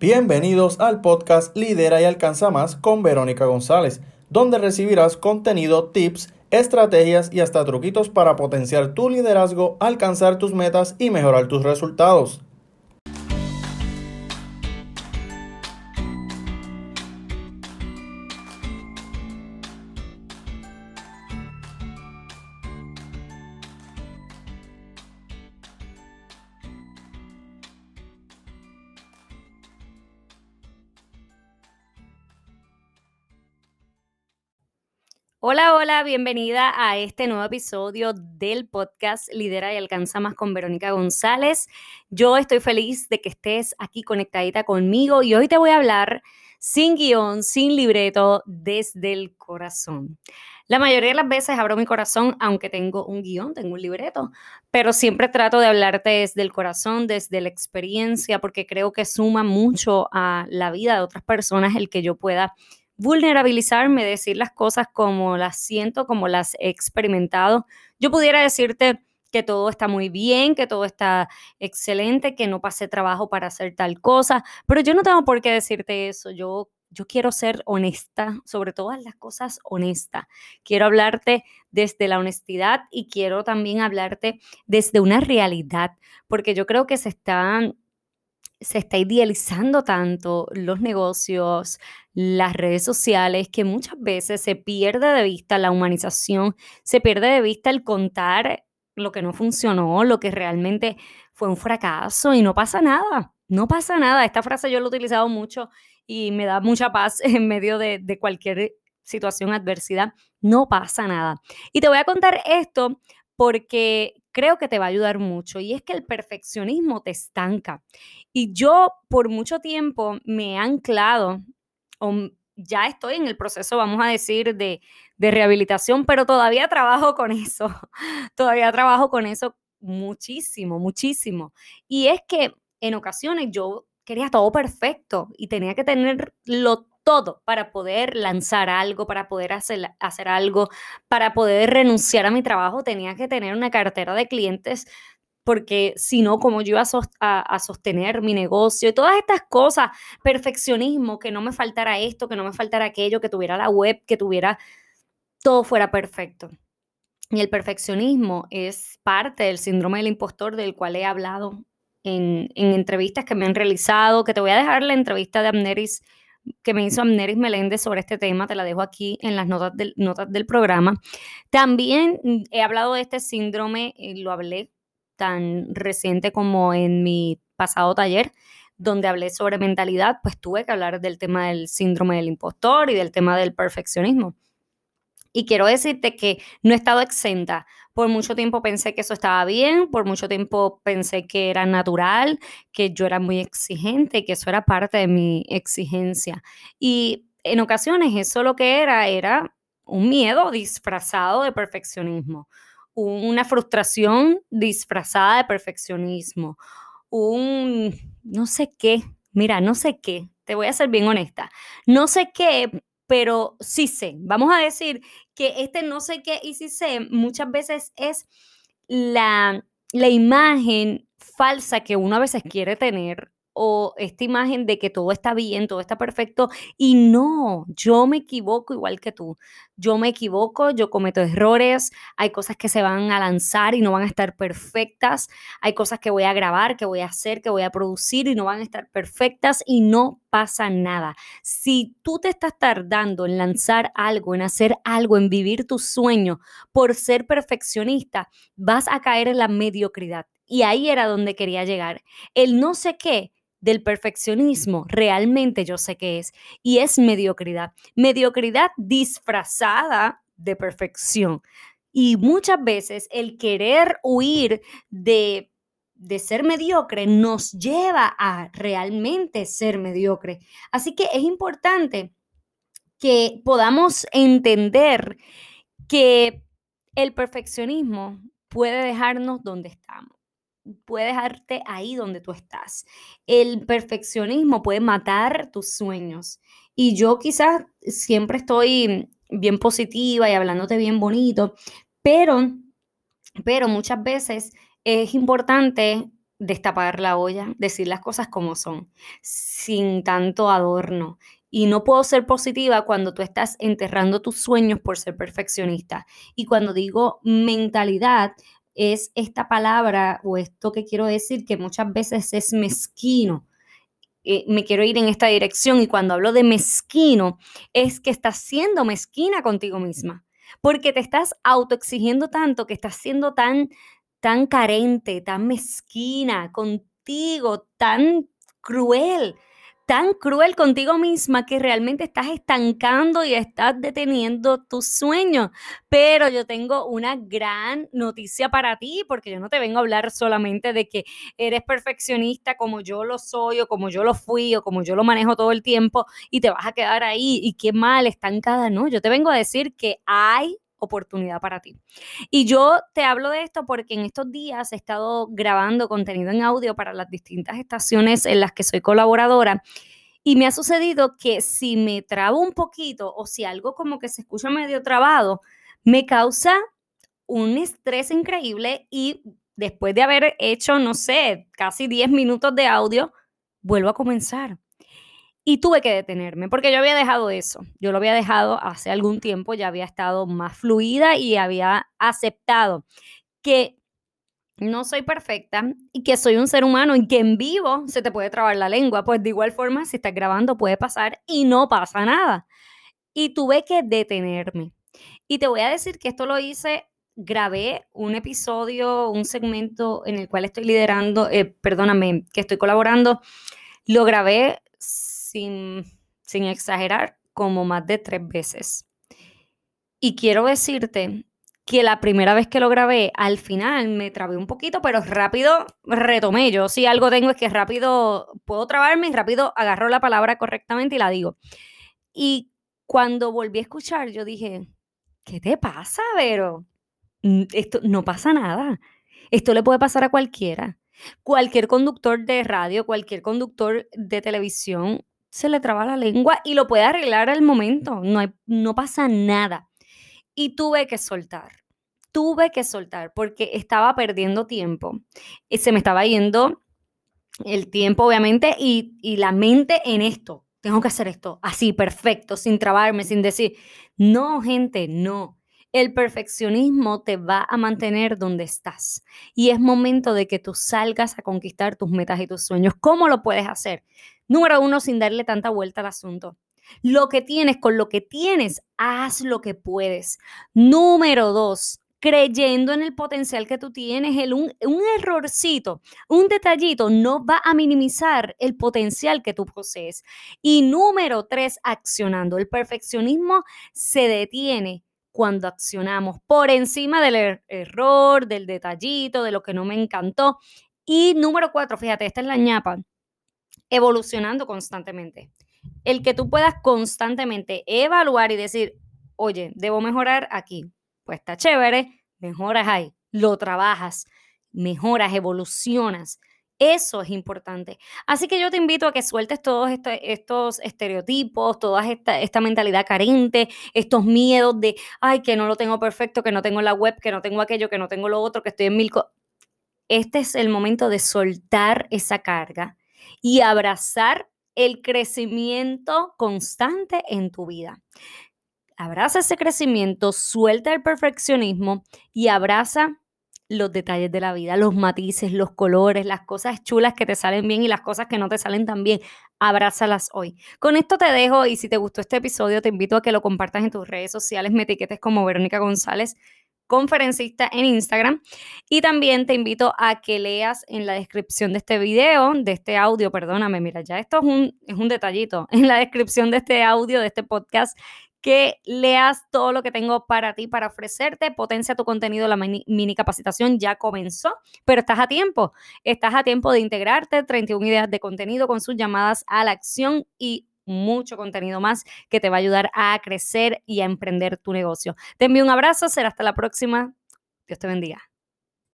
Bienvenidos al podcast Lidera y Alcanza Más con Verónica González, donde recibirás contenido, tips, estrategias y hasta truquitos para potenciar tu liderazgo, alcanzar tus metas y mejorar tus resultados. Hola, hola, bienvenida a este nuevo episodio del podcast Lidera y Alcanza Más con Verónica González. Yo estoy feliz de que estés aquí conectadita conmigo y hoy te voy a hablar sin guion, sin libreto, desde el corazón. La mayoría de las veces abro mi corazón, aunque tengo un guion, tengo un libreto, pero siempre trato de hablarte desde el corazón, desde la experiencia, porque creo que suma mucho a la vida de otras personas el que yo pueda vulnerabilizarme, decir las cosas como las siento, como las he experimentado. Yo pudiera decirte que todo está muy bien, que todo está excelente, que no pasé trabajo para hacer tal cosa, pero yo no tengo por qué decirte eso. Yo yo quiero ser honesta, sobre todas las cosas honesta. Quiero hablarte desde la honestidad y quiero también hablarte desde una realidad, porque yo creo que se están se está idealizando tanto los negocios, las redes sociales, que muchas veces se pierde de vista la humanización, se pierde de vista el contar lo que no funcionó, lo que realmente fue un fracaso y no pasa nada, no pasa nada. Esta frase yo la he utilizado mucho y me da mucha paz en medio de, cualquier situación, adversidad, no pasa nada. Y te voy a contar esto porque creo que te va a ayudar mucho y es que el perfeccionismo te estanca. Y yo por mucho tiempo me he anclado, o ya estoy en el proceso, vamos a decir, de, de rehabilitación, pero todavía trabajo con eso, todavía trabajo con eso muchísimo, muchísimo. Y es que en ocasiones yo quería todo perfecto y tenía que tenerlo todo para poder lanzar algo, para poder hacer, hacer algo, para poder renunciar a mi trabajo, tenía que tener una cartera de clientes porque si no, como yo iba a, sostener mi negocio y todas estas cosas, perfeccionismo, que no me faltara esto, que no me faltara aquello, que tuviera la web, que tuviera todo fuera perfecto. Y el perfeccionismo es parte del síndrome del impostor del cual he hablado en, en entrevistas que me han realizado, que te voy a dejar la entrevista de Amneris que me hizo Amneris Meléndez sobre este tema, te la dejo aquí en las notas del, notas del programa. También mm, he hablado de este síndrome, y lo hablé tan reciente como en mi pasado taller, donde hablé sobre mentalidad, pues tuve que hablar del tema del síndrome del impostor y del tema del perfeccionismo. Y quiero decirte que no he estado exenta. Por mucho tiempo pensé que eso estaba bien, por mucho tiempo pensé que era natural, que yo era muy exigente, que eso era parte de mi exigencia. Y en ocasiones eso lo que era era un miedo disfrazado de perfeccionismo, una frustración disfrazada de perfeccionismo, un no sé qué, mira, no sé qué, te voy a ser bien honesta, no sé qué, pero sí sé. Vamos a decir que este no sé qué y sí sé muchas veces es la, la imagen falsa que uno a veces quiere tener o esta imagen de que todo está bien, todo está perfecto y no, yo me equivoco igual que tú. Yo me equivoco, yo cometo errores, hay cosas que se van a lanzar y no van a estar perfectas, hay cosas que voy a grabar, que voy a hacer, que voy a producir y no van a estar perfectas y no pasa nada. Si tú te estás tardando en lanzar algo, en hacer algo, en vivir tu sueño por ser perfeccionista, vas a caer en la mediocridad. Y ahí era donde quería llegar. El no sé qué del perfeccionismo realmente yo sé qué es y es mediocridad. Mediocridad disfrazada de perfección. Y muchas veces el querer huir de, de ser mediocre nos lleva a realmente ser mediocre. Así que es importante que podamos entender que el perfeccionismo puede dejarnos donde estamos puede dejarte ahí donde tú estás. El perfeccionismo puede matar tus sueños. Y yo quizás siempre estoy bien positiva y hablándote bien bonito, pero, pero muchas veces es importante destapar la olla, decir las cosas como son, sin tanto adorno. Y no puedo ser positiva cuando tú estás enterrando tus sueños por ser perfeccionista. Y cuando digo mentalidad, es esta palabra o esto que quiero decir que muchas veces es mezquino. Eh, me quiero ir en esta dirección y cuando hablo de mezquino es que estás siendo mezquina contigo misma, porque te estás autoexigiendo tanto que estás siendo tan tan carente, tan mezquina contigo, tan cruel, tan cruel contigo misma que realmente estás estancando y estás deteniendo tus sueños. Pero yo tengo una gran noticia para ti, porque yo no te vengo a hablar solamente de que eres perfeccionista como yo lo soy o como yo lo fui o como yo lo manejo todo el tiempo y te vas a quedar ahí y qué mal, estancada. No, yo te vengo a decir que hay oportunidad para ti. Y yo te hablo de esto porque en estos días he estado grabando contenido en audio para las distintas estaciones en las que soy colaboradora. Y me ha sucedido que si me trabo un poquito o si algo como que se escucha medio trabado, me causa un estrés increíble y después de haber hecho, no sé, casi 10 minutos de audio, vuelvo a comenzar. Y tuve que detenerme, porque yo había dejado eso. Yo lo había dejado hace algún tiempo, ya había estado más fluida y había aceptado que no soy perfecta y que soy un ser humano y que en vivo se te puede trabar la lengua. Pues de igual forma, si estás grabando puede pasar y no pasa nada. Y tuve que detenerme. Y te voy a decir que esto lo hice, grabé un episodio, un segmento en el cual estoy liderando, eh, perdóname, que estoy colaborando. Lo grabé sin, exagerar, como más de tres veces. Y quiero decirte que la primera vez que lo grabé, al final me trabé un poquito, pero rápido retomé. Yo si algo tengo es que rápido puedo trabarme y rápido agarro la palabra correctamente y la digo. Y cuando volví a escuchar, yo dije, ¿qué te pasa, Vero? Mm, esto no pasa nada. Esto le puede pasar a cualquiera. Cualquier conductor de radio, cualquier conductor de televisión se le traba la lengua y lo puede arreglar al momento, no, no pasa nada. Y tuve que soltar, tuve que soltar porque estaba perdiendo tiempo. Y se me estaba yendo el tiempo, obviamente, y, y la mente en esto. Tengo que hacer esto así, perfecto, sin trabarme, sin decir, no, gente, no. El perfeccionismo te va a mantener donde estás y es momento de que tú salgas a conquistar tus metas y tus sueños. ¿Cómo lo puedes hacer? Número uno, sin darle tanta vuelta al asunto. Lo que tienes, con lo que tienes, haz lo que puedes. Número dos, creyendo en el potencial que tú tienes, el, un, errorcito, un detallito no va a minimizar el potencial que tú posees. Y número tres, accionando. El perfeccionismo se detiene cuando accionamos por encima del er, error, del detallito, de lo que no me encantó. Y número cuatro, fíjate, esta es la ñapa, evolucionando constantemente. El que tú puedas constantemente evaluar y decir, oye, debo mejorar aquí. Pues está chévere, mejoras ahí, lo trabajas, mejoras, evolucionas. Eso es importante. Así que yo te invito a que sueltes todos estos estereotipos, toda esta, esta, mentalidad carente, estos miedos de, ay, que no lo tengo perfecto, que no tengo la web, que no tengo aquello, que no tengo lo otro, que estoy en mil cosas. Este es el momento de soltar esa carga y abrazar el crecimiento constante en tu vida. Abraza ese crecimiento, suelta el perfeccionismo y abraza los detalles de la vida, los matices, los colores, las cosas chulas que te salen bien y las cosas que no te salen tan bien. Abrázalas hoy. Con esto te dejo y si te gustó este episodio te invito a que lo compartas en tus redes sociales, me etiquetes como Verónica González conferencista en Instagram y también te invito a que leas en la descripción de este video, de este audio, perdóname, mira, ya esto es un, es un detallito, en la descripción de este audio, de este podcast, que leas todo lo que tengo para ti, para ofrecerte. Potencia tu contenido, la mini, capacitación ya comenzó, pero estás a tiempo. Estás a tiempo de integrarte, 31 ideas de contenido con sus llamadas a la acción y mucho contenido más que te va a ayudar a crecer y a emprender tu negocio. Te envío un abrazo, será hasta la próxima. Dios te bendiga.